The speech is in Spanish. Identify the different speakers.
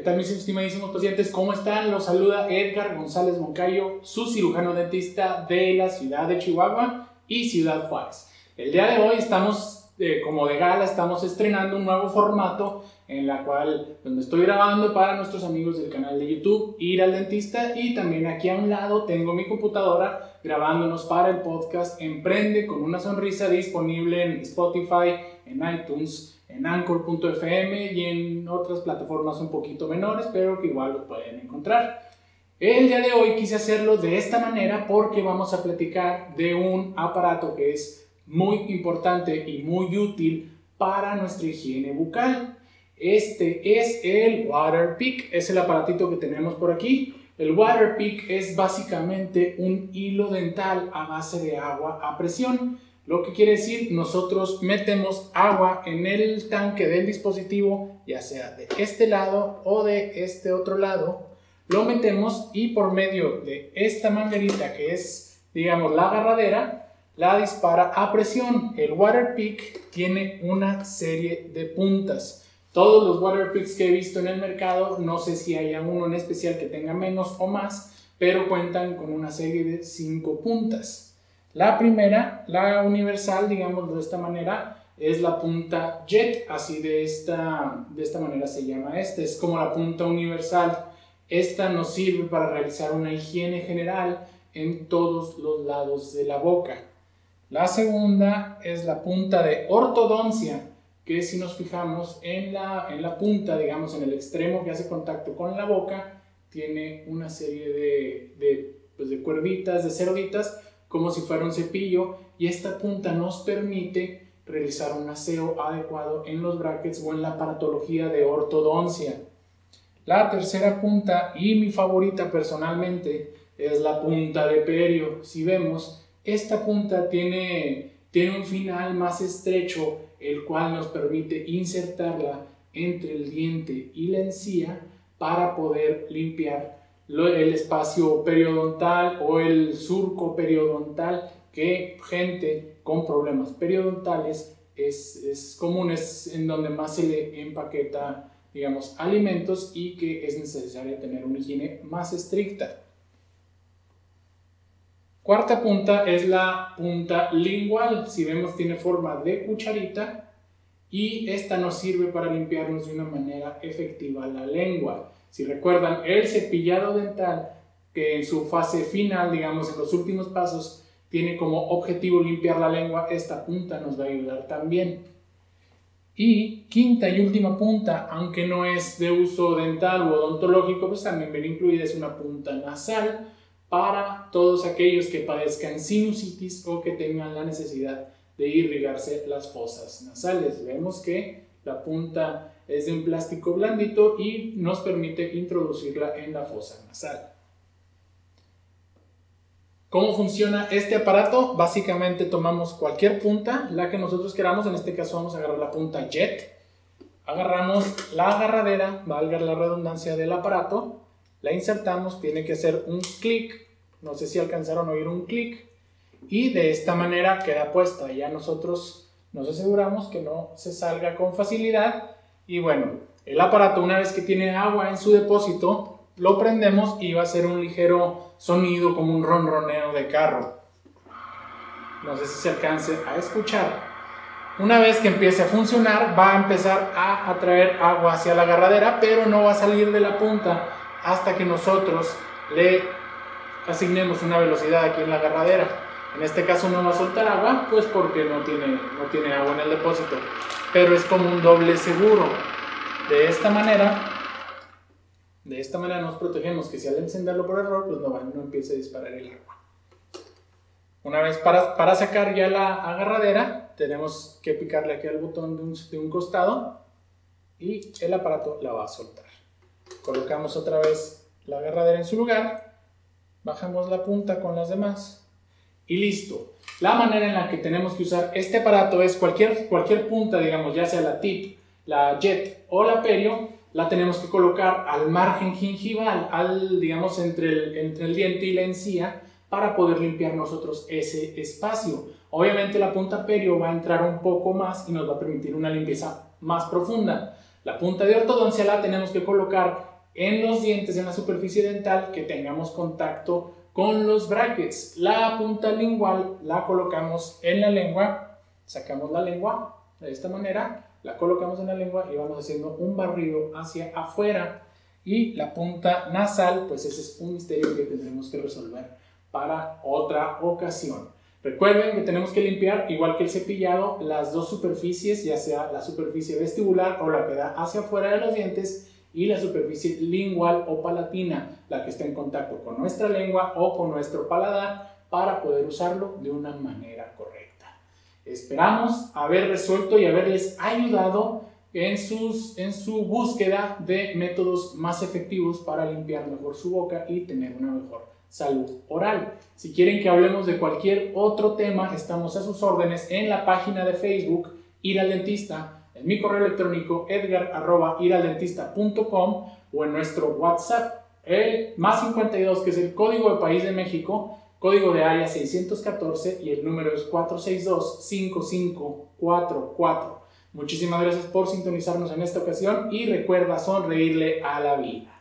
Speaker 1: ¿Qué tal mis estimadísimos pacientes? ¿Cómo están? Los saluda Edgar González Moncayo, su cirujano dentista de la ciudad de Chihuahua y Ciudad Juárez. El día de hoy estamos, eh, como de gala, estamos estrenando un nuevo formato en la cual donde estoy grabando para nuestros amigos del canal de YouTube Ir al Dentista y también aquí a un lado tengo mi computadora grabándonos para el podcast Emprende con una sonrisa disponible en Spotify, en iTunes, en anchor.fm y en otras plataformas un poquito menores, pero que igual lo pueden encontrar. El día de hoy quise hacerlo de esta manera porque vamos a platicar de un aparato que es muy importante y muy útil para nuestra higiene bucal. Este es el Water es el aparatito que tenemos por aquí. El Water es básicamente un hilo dental a base de agua a presión lo que quiere decir, nosotros metemos agua en el tanque del dispositivo, ya sea de este lado o de este otro lado, lo metemos y por medio de esta manguerita que es, digamos, la agarradera, la dispara a presión. El water pick tiene una serie de puntas. Todos los water picks que he visto en el mercado, no sé si haya uno en especial que tenga menos o más, pero cuentan con una serie de cinco puntas. La primera, la universal, digamos de esta manera, es la punta jet, así de esta, de esta manera se llama esta, es como la punta universal. Esta nos sirve para realizar una higiene general en todos los lados de la boca. La segunda es la punta de ortodoncia, que si nos fijamos en la, en la punta, digamos en el extremo que hace contacto con la boca, tiene una serie de, de, pues de cuerditas, de cerditas, como si fuera un cepillo y esta punta nos permite realizar un aseo adecuado en los brackets o en la paratología de ortodoncia. La tercera punta y mi favorita personalmente es la punta de perio. Si vemos, esta punta tiene, tiene un final más estrecho, el cual nos permite insertarla entre el diente y la encía para poder limpiar el espacio periodontal o el surco periodontal que gente con problemas periodontales es, es común, es en donde más se le empaqueta, digamos, alimentos y que es necesario tener una higiene más estricta. Cuarta punta es la punta lingual. Si vemos, tiene forma de cucharita y esta nos sirve para limpiarnos de una manera efectiva la lengua. Si recuerdan, el cepillado dental, que en su fase final, digamos, en los últimos pasos, tiene como objetivo limpiar la lengua, esta punta nos va a ayudar también. Y quinta y última punta, aunque no es de uso dental o odontológico, pues también viene incluida, es una punta nasal para todos aquellos que padezcan sinusitis o que tengan la necesidad de irrigarse las fosas nasales. Vemos que la punta es de un plástico blandito y nos permite introducirla en la fosa nasal. ¿Cómo funciona este aparato? Básicamente tomamos cualquier punta, la que nosotros queramos, en este caso vamos a agarrar la punta jet, agarramos la agarradera, valga la redundancia del aparato, la insertamos, tiene que hacer un clic, no sé si alcanzaron a oír un clic, y de esta manera queda puesta, ya nosotros nos aseguramos que no se salga con facilidad y bueno, el aparato una vez que tiene agua en su depósito, lo prendemos y va a hacer un ligero sonido como un ronroneo de carro. No sé si se alcance a escuchar. Una vez que empiece a funcionar, va a empezar a atraer agua hacia la agarradera, pero no va a salir de la punta hasta que nosotros le asignemos una velocidad aquí en la agarradera. En este caso no va a soltar agua, pues porque no tiene, no tiene agua en el depósito pero es como un doble seguro. De esta manera, de esta manera nos protegemos que si al encenderlo por error, pues no, no empiece a disparar el agua. Una vez para, para sacar ya la agarradera, tenemos que picarle aquí al botón de un, de un costado y el aparato la va a soltar. Colocamos otra vez la agarradera en su lugar, bajamos la punta con las demás y listo. La manera en la que tenemos que usar este aparato es cualquier, cualquier punta, digamos, ya sea la tip, la jet o la perio, la tenemos que colocar al margen gingival, al, digamos, entre el, entre el diente y la encía, para poder limpiar nosotros ese espacio. Obviamente la punta perio va a entrar un poco más y nos va a permitir una limpieza más profunda. La punta de ortodoncia la tenemos que colocar en los dientes, en la superficie dental, que tengamos contacto con los brackets. La punta lingual la colocamos en la lengua, sacamos la lengua de esta manera, la colocamos en la lengua y vamos haciendo un barrido hacia afuera. Y la punta nasal, pues ese es un misterio que tendremos que resolver para otra ocasión. Recuerden que tenemos que limpiar, igual que el cepillado, las dos superficies, ya sea la superficie vestibular o la que da hacia afuera de los dientes y la superficie lingual o palatina, la que está en contacto con nuestra lengua o con nuestro paladar para poder usarlo de una manera correcta. Esperamos haber resuelto y haberles ayudado en, sus, en su búsqueda de métodos más efectivos para limpiar mejor su boca y tener una mejor salud oral. Si quieren que hablemos de cualquier otro tema, estamos a sus órdenes en la página de Facebook Ir al Dentista en mi correo electrónico edgar.iraldentista.com o en nuestro WhatsApp, el más 52, que es el código de país de México, código de área 614 y el número es 462-5544. Muchísimas gracias por sintonizarnos en esta ocasión y recuerda sonreírle a la vida.